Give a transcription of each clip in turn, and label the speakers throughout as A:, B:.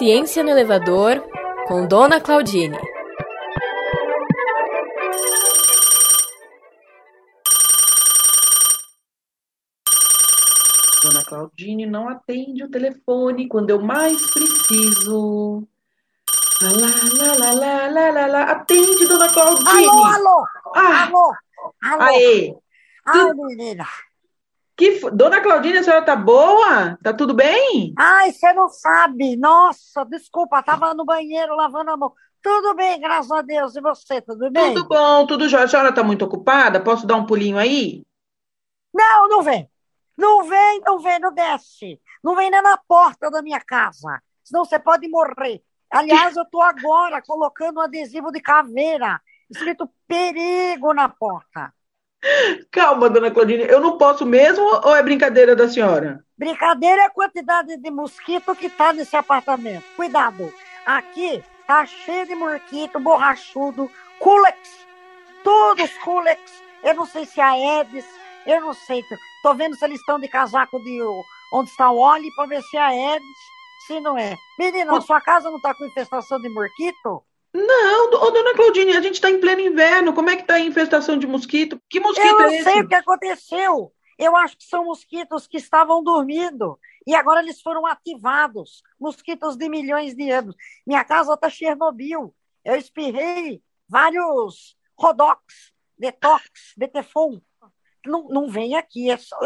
A: Ciência no Elevador, com Dona Claudine.
B: Dona Claudine não atende o telefone quando eu mais preciso. Lá, lá, lá, lá, lá, lá, lá. Atende, Dona Claudine.
C: Alô, alô,
B: Ah,
C: alô, alô.
B: aê.
C: Ai, menina.
B: Que fo- Dona Claudine, a senhora tá boa? Tá tudo bem?
C: Ai, você não sabe. Nossa, desculpa, tava no banheiro lavando a mão. Tudo bem, graças a Deus. E você, tudo bem?
B: Tudo bom, tudo jóia. A senhora tá muito ocupada? Posso dar um pulinho aí?
C: Não, não vem. Não vem, não vem, não desce. Não vem nem na porta da minha casa. Senão você pode morrer. Aliás, eu tô agora colocando um adesivo de caveira, escrito perigo na porta.
B: Calma, Dona Claudine. Eu não posso mesmo ou é brincadeira da senhora?
C: Brincadeira é a quantidade de mosquito que tá nesse apartamento. Cuidado. Aqui tá cheio de mosquito, borrachudo, culex. Todos culex. Eu não sei se é a Aedes, eu não sei. Tô vendo se eles estão de casaco de onde está o óleo para ver se é a Aedes, se não é. Menina, a sua casa não tá com infestação de mosquito?
B: Não, ô, Dona Claudine, a gente tá em pleno inverno. Como é que tá a infestação de mosquito? Que mosquito
C: Eu não
B: é esse?
C: sei o que aconteceu. Eu acho que são mosquitos que estavam dormindo e agora eles foram ativados. Mosquitos de milhões de anos. Minha casa está Chernobyl. Eu espirrei vários Rodox, Detox, Betefon. Não, não vem aqui, é só.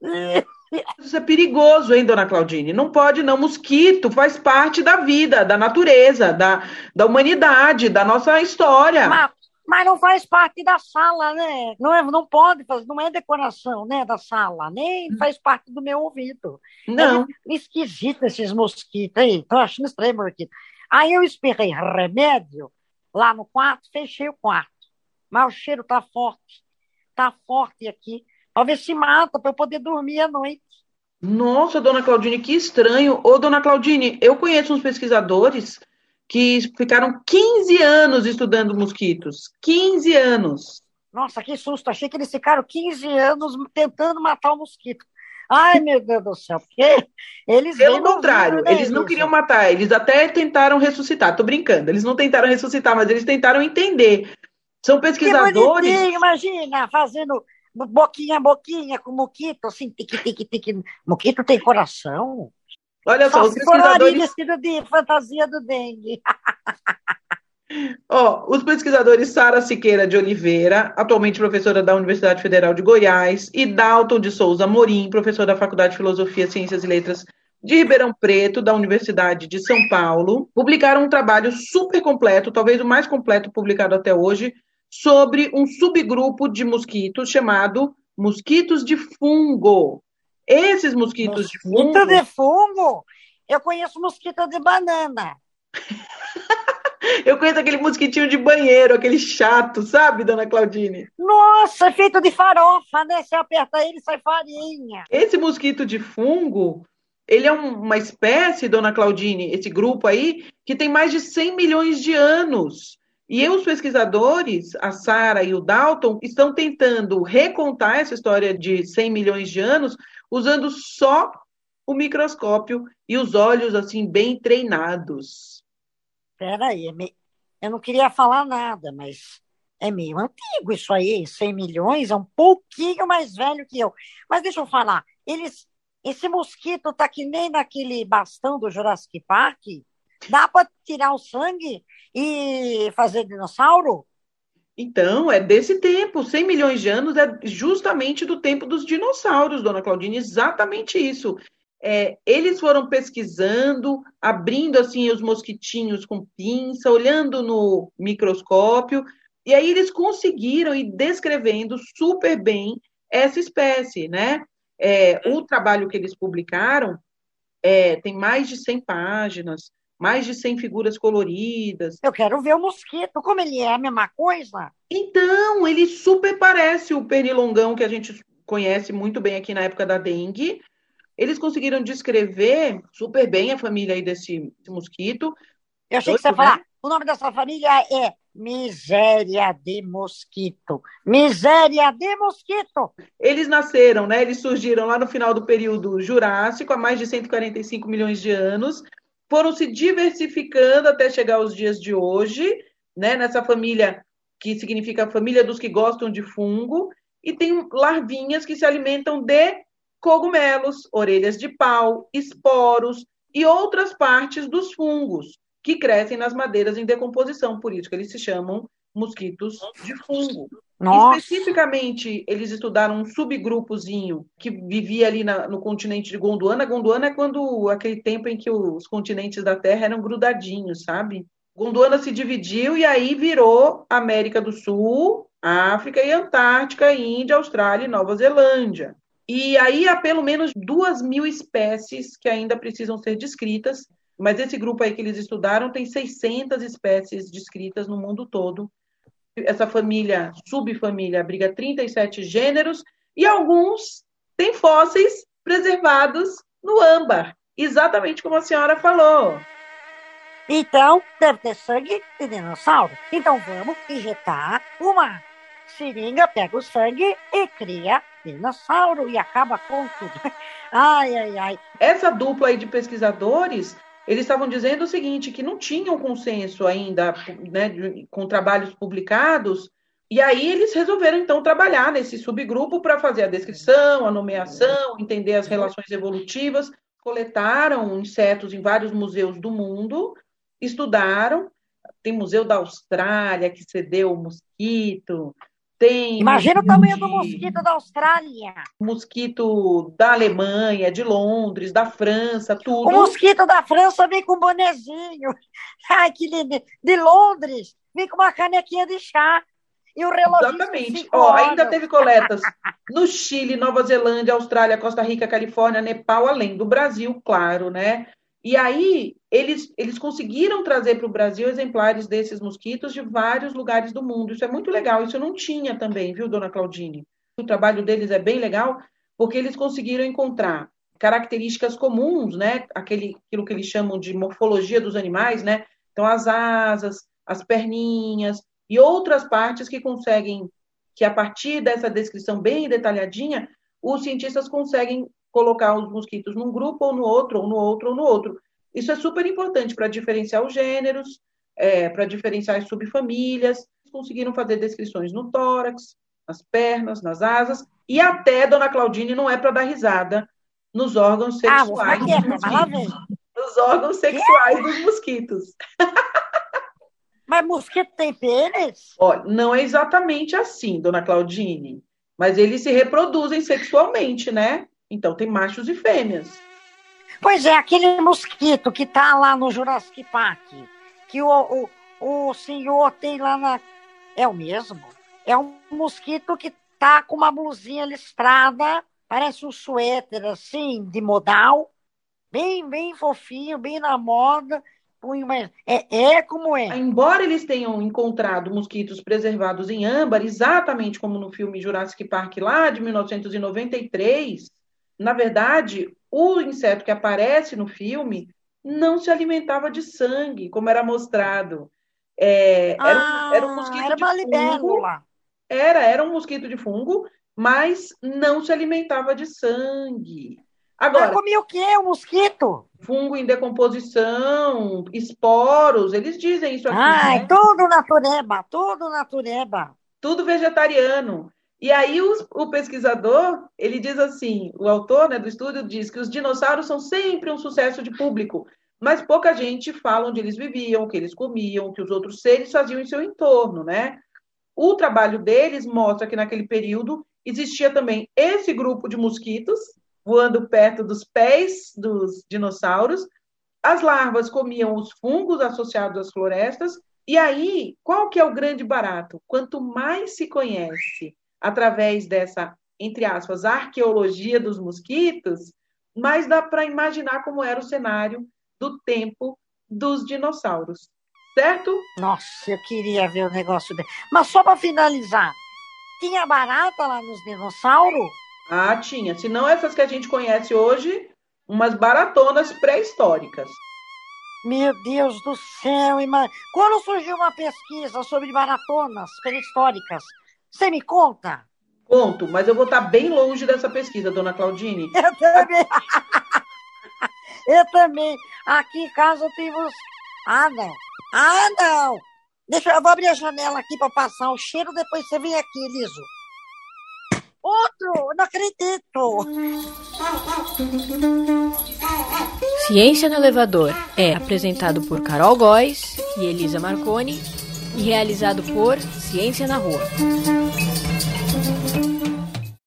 B: Isso é perigoso, hein, Dona Claudine? Não pode, não. Mosquito faz parte da vida, da natureza, da, da humanidade, da nossa história.
C: Mas, mas não faz parte da sala, né? Não, é, não pode fazer, não é decoração né, da sala, nem faz parte do meu ouvido.
B: Não.
C: É esquisito esses mosquitos aí. Tô achando estranho mosquito. Aí eu esperei remédio lá no quarto, fechei o quarto. Mas o cheiro tá forte. Tá forte aqui. Talvez se mata para eu poder dormir à noite.
B: Nossa, Dona Claudine, que estranho. Ô, Dona Claudine, eu conheço uns pesquisadores que ficaram 15 anos estudando mosquitos. 15 anos.
C: Nossa, que susto. Achei que eles ficaram 15 anos tentando matar o mosquito. Ai, meu Deus do céu. Porque eles
B: Pelo contrário,
C: né,
B: eles não queriam matar, eles até tentaram ressuscitar. Tô brincando, eles não tentaram ressuscitar, mas eles tentaram entender. São
C: Que
B: pesquisadores.
C: bonitinho, imagina, fazendo boquinha a boquinha com moquito, assim, tique, tique, tique. Moquito tem coração?
B: Olha só,
C: Só
B: os pesquisadores.
C: vestido de fantasia do dengue.
B: Ó, os pesquisadores Sara Siqueira de Oliveira, atualmente professora da Universidade Federal de Goiás, e Dalton de Souza Morim, professor da Faculdade de Filosofia, Ciências e Letras de Ribeirão Preto, da Universidade de São Paulo, publicaram um trabalho super completo, talvez o mais completo publicado até hoje, sobre um subgrupo de mosquitos chamado mosquitos de fungo. Esses mosquitos de fungo.
C: Mosquito de fungo? Eu conheço mosquito de banana.
B: Eu conheço aquele mosquitinho de banheiro, aquele chato, sabe, dona Claudine?
C: Nossa, é feito de farofa, né? Você aperta ele sai farinha.
B: Esse mosquito de fungo, ele é um- uma espécie, dona Claudine, esse grupo aí, que tem mais de 100 milhões de anos. E os pesquisadores, a Sara e o Dalton, estão tentando recontar essa história de 100 milhões de anos usando só o microscópio e os olhos assim bem treinados.
C: Peraí, é eu não queria falar nada, mas é meio antigo isso aí. 100 milhões é um pouquinho mais velho que eu. Mas deixa eu falar, eles, esse mosquito tá que nem naquele bastão do Jurassic Park. Dá para tirar o sangue e fazer dinossauro?
B: Então, é desse tempo, 100 milhões de anos é justamente do tempo dos dinossauros, dona Claudine, exatamente isso. É, eles foram pesquisando, abrindo assim os mosquitinhos com pinça, olhando no microscópio, e aí eles conseguiram ir descrevendo super bem essa espécie, né? É, o trabalho que eles publicaram é, tem mais de 100 páginas, mais de 100 figuras coloridas.
C: Eu quero ver o mosquito, como ele é a mesma coisa.
B: Então, ele super parece o pernilongão que a gente conhece muito bem aqui na época da dengue. Eles conseguiram descrever super bem a família aí desse, desse mosquito.
C: Eu achei que você ia
B: né?
C: falar, o nome dessa família é Miséria de Mosquito. Miséria de Mosquito.
B: Eles nasceram, né? Eles surgiram lá no final do período Jurássico, há mais de 145 milhões de anos. Foram se diversificando até chegar aos dias de hoje, né? Nessa família que significa família dos que gostam de fungo, e tem larvinhas que se alimentam de cogumelos, orelhas de pau, esporos e outras partes dos fungos que crescem nas madeiras em decomposição, por isso que eles se chamam mosquitos de fungo. Nossa. Especificamente, eles estudaram um subgrupozinho que vivia ali na, no continente de Gondwana. Gondwana é quando aquele tempo em que os continentes da Terra eram grudadinhos, sabe? Gondwana se dividiu e aí virou América do Sul, África e Antártica, Índia, Austrália e Nova Zelândia. E aí há pelo menos duas mil espécies que ainda precisam ser descritas, mas esse grupo aí que eles estudaram tem 600 espécies descritas no mundo todo. Essa família, subfamília, abriga 37 gêneros e alguns têm fósseis preservados no âmbar, exatamente como a senhora falou.
C: Então, deve ter sangue de dinossauro. Então vamos injetar uma seringa, pega o sangue e cria dinossauro e acaba com tudo. Ai, ai, ai.
B: Essa dupla aí de pesquisadores, eles estavam dizendo o seguinte, que não tinham consenso ainda, né, com trabalhos publicados, e aí eles resolveram então trabalhar nesse subgrupo para fazer a descrição, a nomeação, entender as relações evolutivas, coletaram insetos em vários museus do mundo, estudaram, tem museu da Austrália que cedeu o mosquito, tem
C: Imagina o tamanho do mosquito da Austrália.
B: Mosquito da Alemanha, de Londres, da França, tudo.
C: O mosquito da França vem com um bonezinho. Ai, que lindo. De Londres, vem com uma canequinha de chá. E o relógio.
B: Exatamente. Ó, ainda teve coletas no Chile, Nova Zelândia, Austrália, Costa Rica, Califórnia, Nepal, além do Brasil, claro, né? E aí, eles, eles conseguiram trazer para o Brasil exemplares desses mosquitos de vários lugares do mundo. Isso é muito legal. Isso eu não tinha também, viu, dona Claudine? O trabalho deles é bem legal, porque eles conseguiram encontrar características comuns, né? Aquele, aquilo que eles chamam de morfologia dos animais, né? Então, as asas, as perninhas e outras partes que conseguem, que a partir dessa descrição bem detalhadinha, os cientistas conseguem colocar os mosquitos num grupo ou no outro, ou no outro, ou no outro. Isso é super importante para diferenciar os gêneros, é, para diferenciar as subfamílias. Conseguiram fazer descrições no tórax, nas pernas, nas asas, e até, dona Claudine, não é para dar risada, nos órgãos ah, sexuais. Ah, dos nos órgãos sexuais dos mosquitos.
C: Mas mosquito tem pênis?
B: Olha, não é exatamente assim, dona Claudine. Mas eles se reproduzem sexualmente, né? Então tem machos e fêmeas.
C: Pois é, aquele mosquito que tá lá no Jurassic Park, que o, o, o senhor tem lá na. É o mesmo? É um mosquito que tá com uma blusinha listrada, parece um suéter assim, de modal, bem, bem fofinho, bem na moda. É, é como é.
B: Embora eles tenham encontrado mosquitos preservados em âmbar, exatamente como no filme Jurassic Park lá de 1993, na verdade, o inseto que aparece no filme não se alimentava de sangue, como era mostrado. É,
C: ah, era, um, era um mosquito era de fungo.
B: Era, era um mosquito de fungo, mas não se alimentava de sangue. Agora,
C: mas comia o quê? O mosquito?
B: Fungo em decomposição, esporos, eles dizem isso aqui.
C: Ai, né? tudo natureba, tudo natureba.
B: Tudo vegetariano. E aí o, o, pesquisador, ele diz assim, o autor né, do estudo diz que os dinossauros são sempre um sucesso de público, mas pouca gente fala onde eles viviam, o que eles comiam, o que os outros seres faziam em seu entorno, né? O trabalho deles mostra que naquele período existia também esse grupo de mosquitos voando perto dos pés dos dinossauros. As larvas comiam os fungos associados às florestas. E aí, qual que é o grande barato? Quanto mais se conhece através dessa, entre aspas, arqueologia dos mosquitos, mas dá para imaginar como era o cenário do tempo dos dinossauros, certo?
C: Nossa, eu queria ver o negócio dele. Mas só para finalizar, tinha barata lá nos dinossauros?
B: Ah, tinha. Se não essas que a gente conhece hoje, umas baratonas pré-históricas.
C: Meu Deus do céu, irmã. Quando surgiu uma pesquisa sobre baratonas pré-históricas, você me conta?
B: Conto, mas eu vou estar bem longe dessa pesquisa, dona Claudine.
C: Eu também. Eu também. Aqui em casa temos. Ah, não. Ah, não. Deixa eu vou abrir a janela aqui para passar o cheiro, depois você vem aqui, Liso. Outro! Não acredito!
A: Ciência no Elevador é apresentado por Carol Góes e Elisa Marconi e realizado por Ciência na Rua.